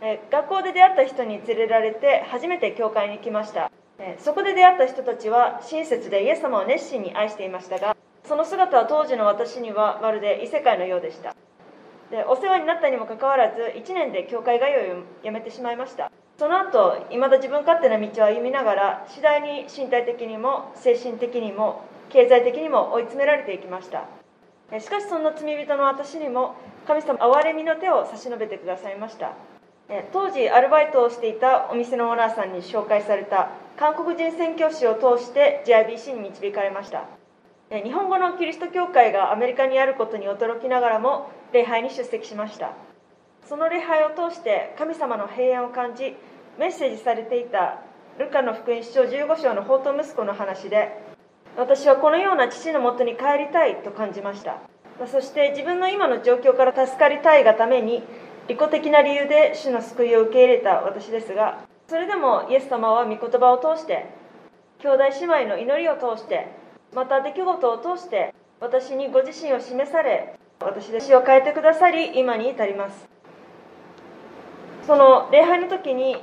え学校で出会った人に連れられて初めて教会に来ました。えそこで出会った人たちは親切でイエス様を熱心に愛していましたがその姿は当時の私にはまるで異世界のようでした。でお世話になったにもかかわらず1年で教会通いをやめてしまいました。その後いまだ自分勝手な道を歩みながら次第に身体的にも精神的にも経済的にも追い詰められていきました。しかしそんな罪人の私にも神様憐れみの手を差し伸べてくださいました。当時アルバイトをしていたお店のオーナーさんに紹介された韓国人宣教師を通して JIBC に導かれました。日本語のキリスト教会がアメリカにあることに驚きながらも礼拝に出席しました。その礼拝を通して神様の平安を感じメッセージされていたルカの福音書15章の宝刀息子の話で私はこのような父のもとに帰りたいと感じました。そして自分の今の状況から助かりたいがために利己的な理由で主の救いを受け入れた私ですがそれでもイエス様は御言葉を通して兄弟姉妹の祈りを通してまた出来事を通して私にご自身を示され私で死を変えてくださり今に至ります。その礼拝の時に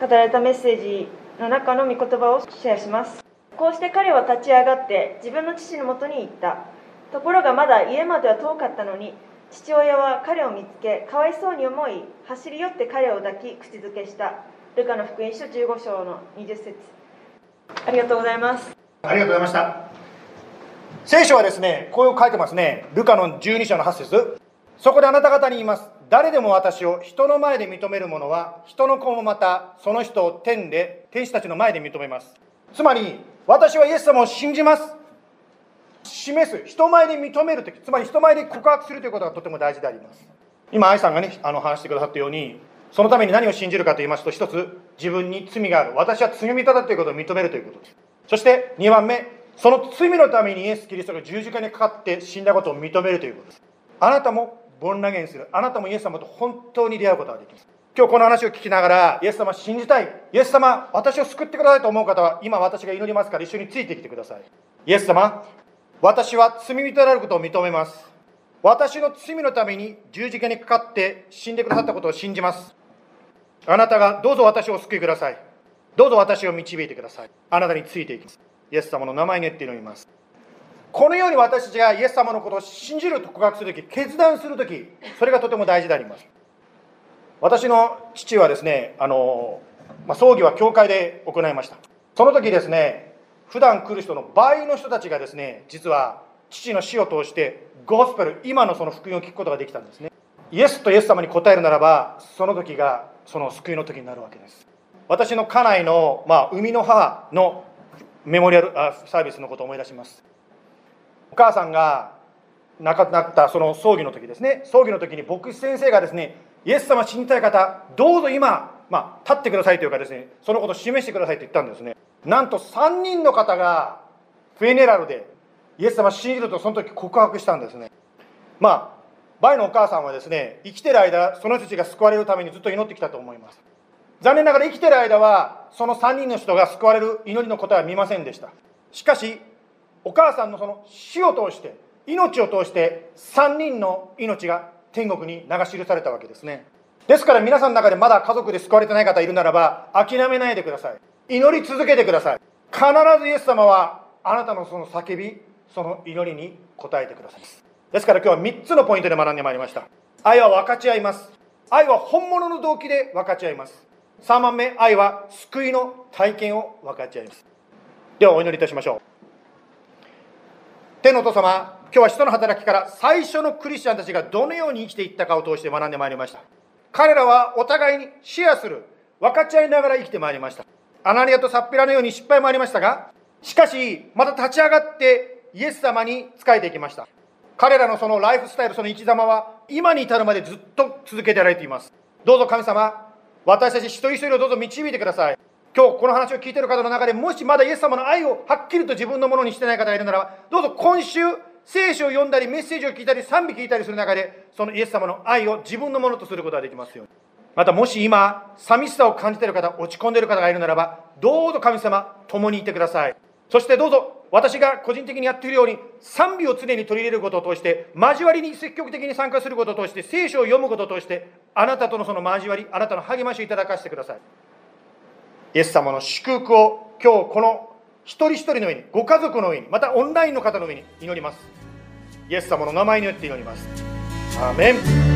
語られたメッセージの中の御言葉をシェアしますこうして彼は立ち上がって自分の父のもとに行ったところがまだ家までは遠かったのに父親は彼を見つけかわいそうに思い走り寄って彼を抱き口づけしたルカの福音書15章の20節ありがとうございますありがとうございました。聖書はですね、こう書いてますね。ルカの12章の8節そこであなた方に言います。誰でも私を人の前で認める者は、人の子もまたその人を天で、天使たちの前で認めます。つまり、私はイエス様を信じます。示す、人前で認めるとき、つまり人前で告白するということがとても大事であります。今、愛さんがね、あの話してくださったように、そのために何を信じるかと言いますと、一つ、自分に罪がある。私は罪人だということを認めるということです。そして2番目、その罪のためにイエス・キリストが十字架にかかって死んだことを認めるということです。あなたもボンラゲンする。あなたもイエス様と本当に出会うことができます。今日この話を聞きながら、イエス様信じたい。イエス様、私を救ってくださいと思う方は、今私が祈りますから一緒についてきてください。イエス様、私は罪人であることを認めます。私の罪のために十字架にかかって死んでくださったことを信じます。あなたがどうぞ私を救いください。どうぞ私を導いてください。あなたについていきます。イエス様の名前によって祈ります。このように私たちがイエス様のことを信じると告白するとき、決断するとき、それがとても大事であります。私の父はですね、あの、まあ、葬儀は教会で行いました。その時ですね、普段来る人の倍の人たちがですね、実は父の死を通して、ゴスペル、今のその福音を聞くことができたんですね。イエスとイエス様に答えるならば、その時がその救いの時になるわけです。私の家内の、まあ、生みの母のメモリアルあサービスのことを思い出します。お母さんが亡くなったその葬儀の時ですね、葬儀の時に牧師先生がですね、イエス様信じたい方、どうぞ今、まあ、立ってくださいというかですね、そのことを示してくださいと言ったんですね。なんと3人の方がフェネラルでイエス様信じるとその時告白したんですね。まあ、バイのお母さんはですね、生きてる間、その人たちが救われるためにずっと祈ってきたと思います。残念ながら生きてる間は、その3人の人が救われる祈りの答えは見ませんでした。しかし、お母さんのその死を通して、命を通して、3人の命が天国に流し記されたわけですね。ですから皆さんの中でまだ家族で救われてない方いるならば、諦めないでください。祈り続けてください。必ずイエス様は、あなたのその叫び、その祈りに応えてくださいます。ですから今日は3つのポイントで学んでまいりました。愛は分かち合います。愛は本物の動機で分かち合います。3番目愛は救いの体験を分かち合いますではお祈りいたしましょう天のお父様今日は人の働きから最初のクリスチャンたちがどのように生きていったかを通して学んでまいりました。彼らはお互いにシェアする分かち合いながら生きてまいりました。アナニアとサッピラのように失敗もありましたがしかしまた立ち上がってイエス様に仕えていきました。彼らのそのライフスタイルその生き様は今に至るまでずっと続けてられています。どうぞ神様私たち一人一人をどうぞ導いてください。今日この話を聞いている方の中でもしまだイエス様の愛をはっきりと自分のものにしてない方がいるならばどうぞ今週聖書を読んだりメッセージを聞いたり賛美聞いたりする中でそのイエス様の愛を自分のものとすることができますように。またもし今寂しさを感じている方落ち込んでいる方がいるならばどうぞ神様共にいてください。そしてどうぞ私が個人的にやっているように賛美を常に取り入れることを通して交わりに積極的に参加することを通して聖書を読むことを通してあなたとのその交わりあなたの励ましをいただかせてください。イエス様の祝福を今日この一人一人の上にご家族の上にまたオンラインの方の上に祈ります。イエス様の名前によって祈ります。アーメン。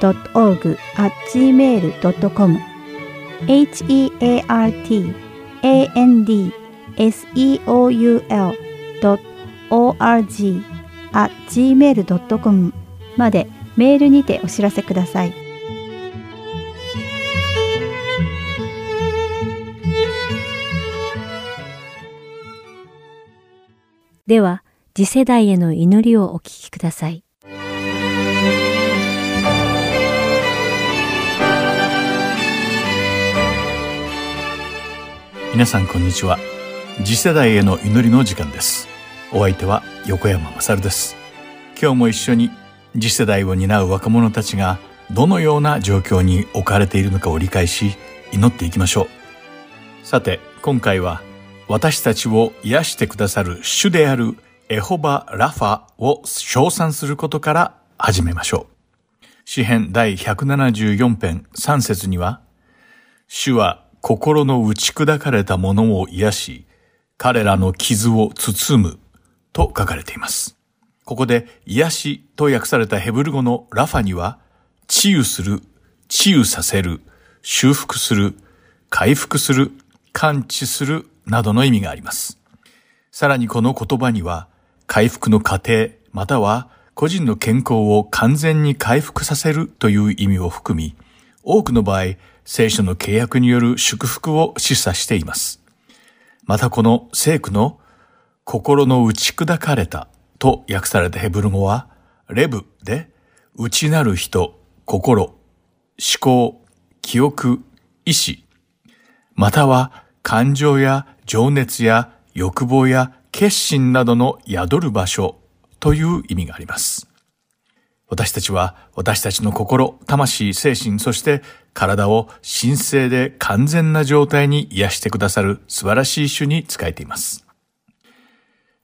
heart.and.org.gmail.com heartandseoul.org.gmail.com までメールにてお知らせください。では、次世代への祈りをお聞きください。皆さんこんにちは。次世代への祈りの時間です。お相手は横山勝です。今日も一緒に次世代を担う若者たちがどのような状況に置かれているのかを理解し祈っていきましょう。さて今回は私たちを癒してくださる主であるエホバ・ラファを称賛することから始めましょう。詩編第174編3節には主は心の打ち砕かれたものを癒し、彼らの傷を包むと書かれています。ここで癒しと訳されたヘブル語のラファには、治癒する、治癒させる、修復する、回復する、完治するなどの意味があります。さらにこの言葉には、回復の過程、または個人の健康を完全に回復させるという意味を含み、多くの場合、聖書の契約による祝福を示唆しています。またこの聖句の心の打ち砕かれたと訳されたヘブル語は、レブで内なる人、心、思考、記憶、意志、または感情や情熱や欲望や決心などの宿る場所という意味があります。私たちは私たちの心、魂、精神、そして体を神聖で完全な状態に癒してくださる素晴らしい主に仕えています。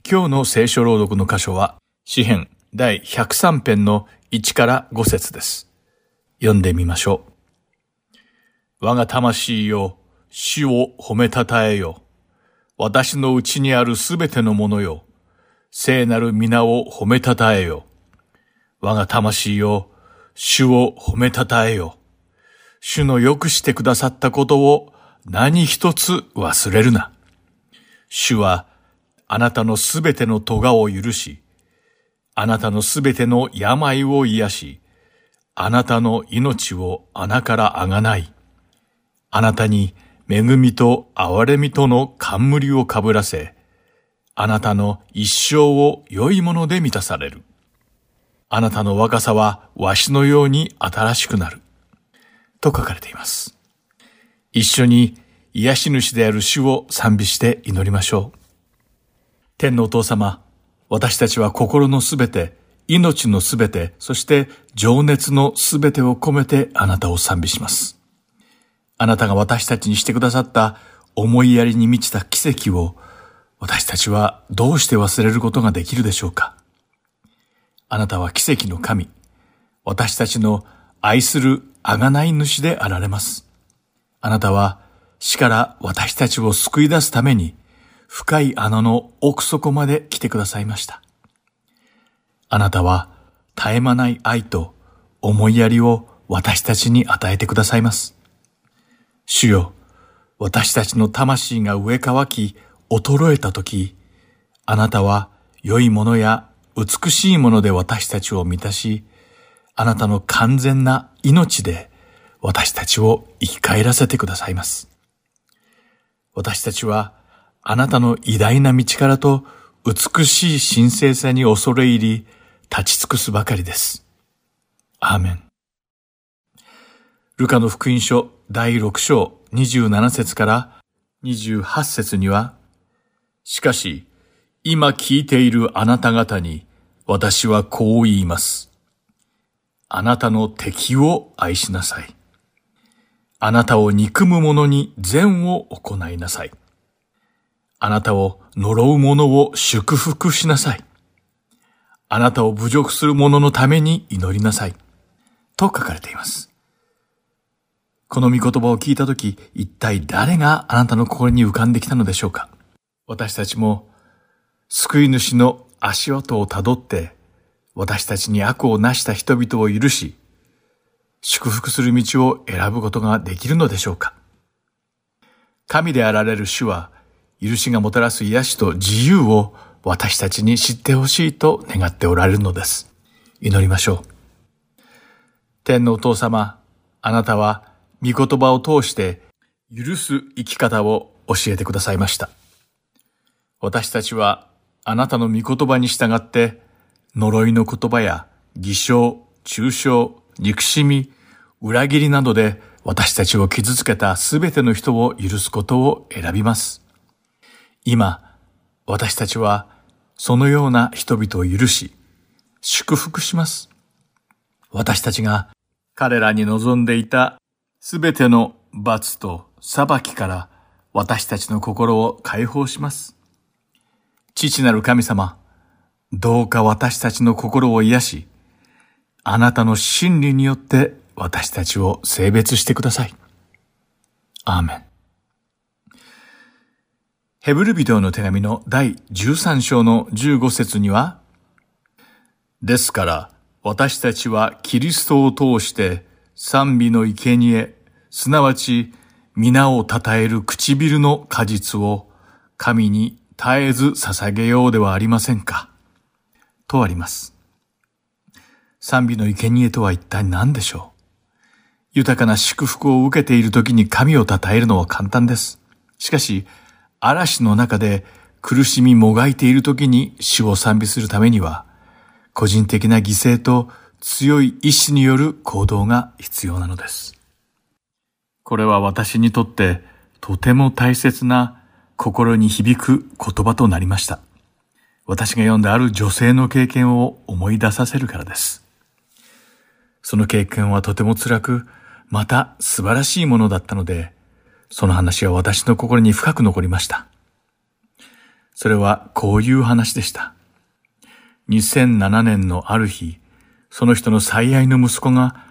今日の聖書朗読の箇所は、詩編第103編の1から5節です。読んでみましょう。我が魂よ、主を褒めたたえよ。私のうちにあるすべてのものよ。聖なる皆を褒めたたえよ。我が魂よ、主を褒めたたえよ。主の良くしてくださったことを何一つ忘れるな。主はあなたのすべての咎を許し、あなたのすべての病を癒し、あなたの命を穴からあがない。あなたに恵みと憐れみとの冠をかぶらせ、あなたの一生を良いもので満たされる。あなたの若さはわしのように新しくなる。と書かれています。一緒に癒し主である主を賛美して祈りましょう。天のお父様、私たちは心のすべて、命のすべて、そして情熱のすべてを込めてあなたを賛美します。あなたが私たちにしてくださった思いやりに満ちた奇跡を私たちはどうして忘れることができるでしょうかあなたは奇跡の神。私たちの愛する贖い主であられます。あなたは死から私たちを救い出すために深い穴の奥底まで来てくださいました。あなたは絶え間ない愛と思いやりを私たちに与えてくださいます。主よ、私たちの魂が植え替き、衰えたとき、あなたは良いものや美しいもので私たちを満たし、あなたの完全な命で私たちを生き返らせてくださいます。私たちはあなたの偉大な道からと美しい神聖さに恐れ入り、立ち尽くすばかりです。アーメン。ルカの福音書第6章27節から28節には、しかし、今聞いているあなた方に、私はこう言います。あなたの敵を愛しなさい。あなたを憎む者に善を行いなさい。あなたを呪う者を祝福しなさい。あなたを侮辱する者のために祈りなさい。と書かれています。この御言葉を聞いたとき、一体誰があなたの心に浮かんできたのでしょうか？私たちも救い主の足跡をたどって私たちに悪をなした人々を許し、祝福する道を選ぶことができるのでしょうか神であられる主は、許しがもたらす癒しと自由を私たちに知ってほしいと願っておられるのです。祈りましょう。天のお父様、あなたは御言葉を通して許す生き方を教えてくださいました。私たちはあなたの御言葉に従って呪いの言葉や偽証、中傷、憎しみ、裏切りなどで私たちを傷つけたすべての人を許すことを選びます。今、私たちはそのような人々を許し、祝福します。私たちが彼らに望んでいたすべての罰と裁きから私たちの心を解放します。父なる神様、どうか私たちの心を癒し、あなたの真理によって私たちを性別してください。アーメン。ヘブルビデの手紙の第13章の15節には、ですから私たちはキリストを通して賛美の生贄、すなわち皆を称える唇の果実を神に絶えず捧げようではありませんか。とあります。賛美の生贄とは一体何でしょう？豊かな祝福を受けている時に神を称えるのは簡単です。しかし、嵐の中で苦しみもがいている時に主を賛美するためには、個人的な犠牲と強い意志による行動が必要なのです。これは私にとってとても大切な心に響く言葉となりました。私が読んだある女性の経験を思い出させるからです。その経験はとても辛く、また素晴らしいものだったので、その話は私の心に深く残りました。それはこういう話でした。2007年のある日、その人の最愛の息子が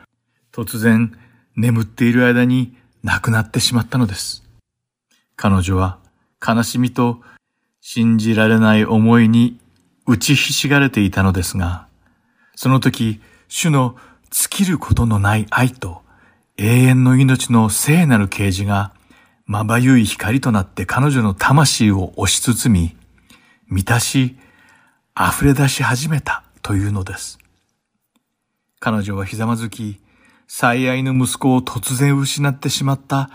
突然眠っている間に亡くなってしまったのです。彼女は悲しみと信じられない思いに打ちひしがれていたのですが、その時、主の尽きることのない愛と永遠の命の聖なる啓示が、まばゆい光となって彼女の魂を押し包み、満たし、溢れ出し始めたというのです。彼女はひざまずき、最愛の息子を突然失ってしまった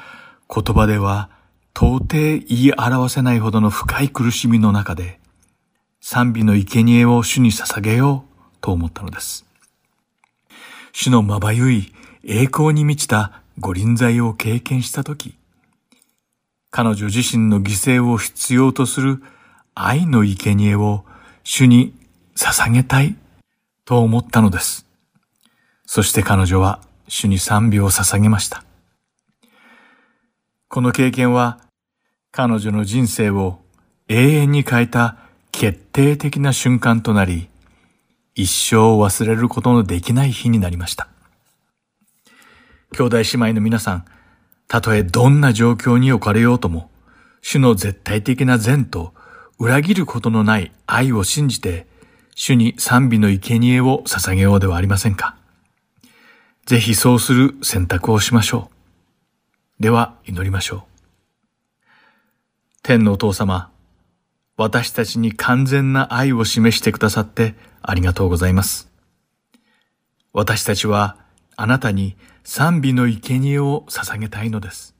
言葉では到底言い表せないほどの深い苦しみの中で、賛美の生贄を主に捧げようと思ったのです。主のまばゆい栄光に満ちた五輪罪を経験したとき、彼女自身の犠牲を必要とする愛の生贄を主に捧げたいと思ったのです。そして彼女は主に賛美を捧げました。この経験は彼女の人生を永遠に変えた決定的な瞬間となり、一生忘れることのできない日になりました。兄弟姉妹の皆さん、たとえどんな状況に置かれようとも、主の絶対的な善と裏切ることのない愛を信じて、主に賛美の生贄を捧げようではありませんか。ぜひそうする選択をしましょう。では祈りましょう。天のお父様、私たちに完全な愛を示してくださってありがとうございます。私たちはあなたに賛美の生贄を捧げたいのです。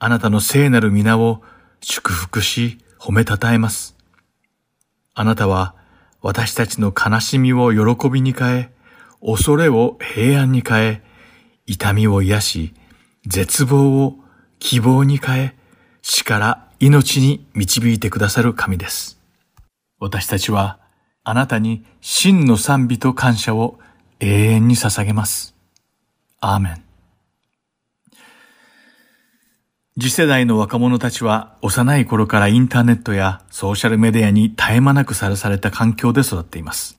あなたの聖なる皆を祝福し褒めたたえます。あなたは私たちの悲しみを喜びに変え、恐れを平安に変え、痛みを癒し、絶望を希望に変え、死から命に導いてくださる神です。私たちはあなたに真の賛美と感謝を永遠に捧げます。アーメン。次世代の若者たちは幼い頃からインターネットやソーシャルメディアに絶え間なくさらされた環境で育っています。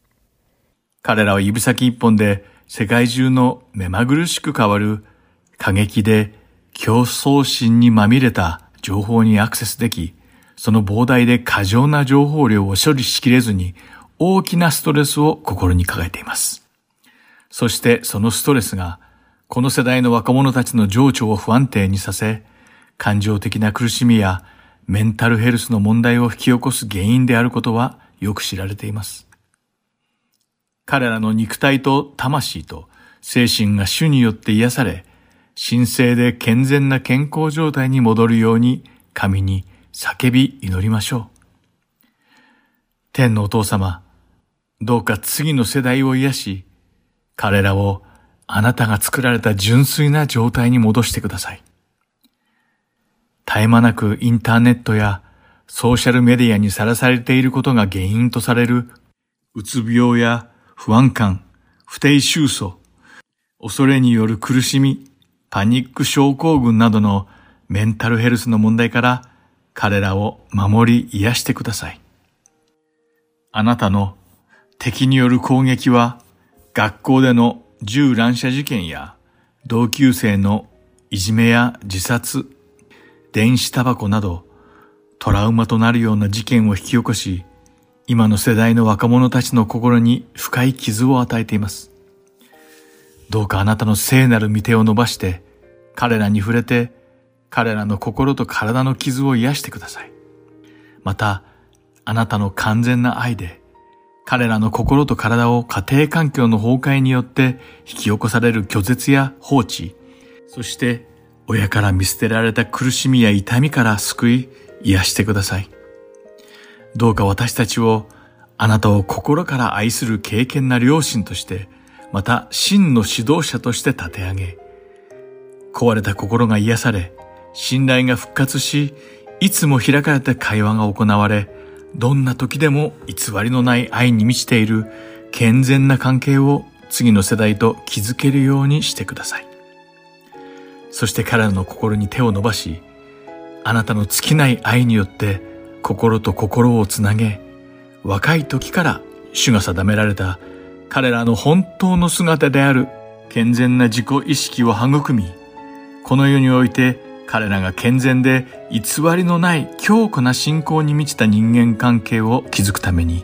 彼らは指先一本で世界中の目まぐるしく変わる過激で競争心にまみれた情報にアクセスでき、その膨大で過剰な情報量を処理しきれずに大きなストレスを心に抱えています。そしてそのストレスがこの世代の若者たちの情緒を不安定にさせ、感情的な苦しみやメンタルヘルスの問題を引き起こす原因であることはよく知られています。彼らの肉体と魂と精神が主によって癒され、神聖で健全な健康状態に戻るように神に叫び祈りましょう。天のお父様、どうか次の世代を癒し、彼らをあなたが作られた純粋な状態に戻してください。絶え間なくインターネットやソーシャルメディアにさらされていることが原因とされる、うつ病や不安感、不定収束、恐れによる苦しみ、パニック症候群などのメンタルヘルスの問題から彼らを守り癒してください。あなたの敵による攻撃は学校での銃乱射事件や同級生のいじめや自殺、電子タバコなどトラウマとなるような事件を引き起こし、今の世代の若者たちの心に深い傷を与えています。どうかあなたの聖なる御手を伸ばして、彼らに触れて、彼らの心と体の傷を癒してください。また、あなたの完全な愛で、彼らの心と体を家庭環境の崩壊によって引き起こされる拒絶や放置、そして親から見捨てられた苦しみや痛みから救い、癒してください。どうか私たちをあなたを心から愛する敬虔な両親として、また真の指導者として立て上げ、壊れた心が癒され、信頼が復活し、いつも開かれた会話が行われ、どんな時でも偽りのない愛に満ちている健全な関係を次の世代と築けるようにしてください。そして彼らの心に手を伸ばし、あなたの尽きない愛によって心と心をつなげ、若い時から主が定められた彼らの本当の姿である健全な自己意識を育み、この世において彼らが健全で偽りのない強固な信仰に満ちた人間関係を築くために、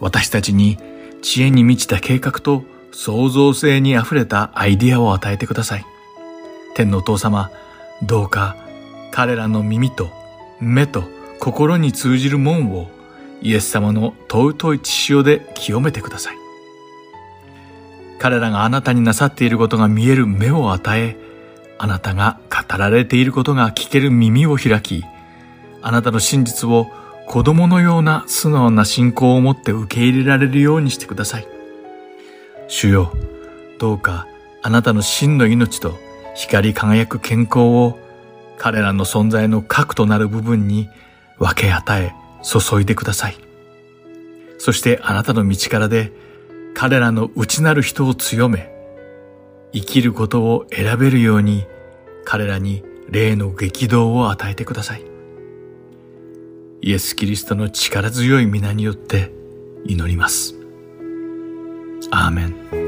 私たちに知恵に満ちた計画と創造性に溢れたアイディアを与えてください。天のお父様、どうか彼らの耳と目と心に通じる門をイエス様の尊い血潮で清めてください。彼らがあなたになさっていることが見える目を与え、あなたが語られていることが聞ける耳を開き、あなたの真実を子供のような素直な信仰を持って受け入れられるようにしてください。主よ、どうかあなたの真の命と光り輝く健康を彼らの存在の核となる部分に分け与え注いでください。そしてあなたの道からで彼らの内なる人を強め、生きることを選べるように彼らに霊の激動を与えてください。イエス・キリストの力強い皆によって祈ります。アーメン。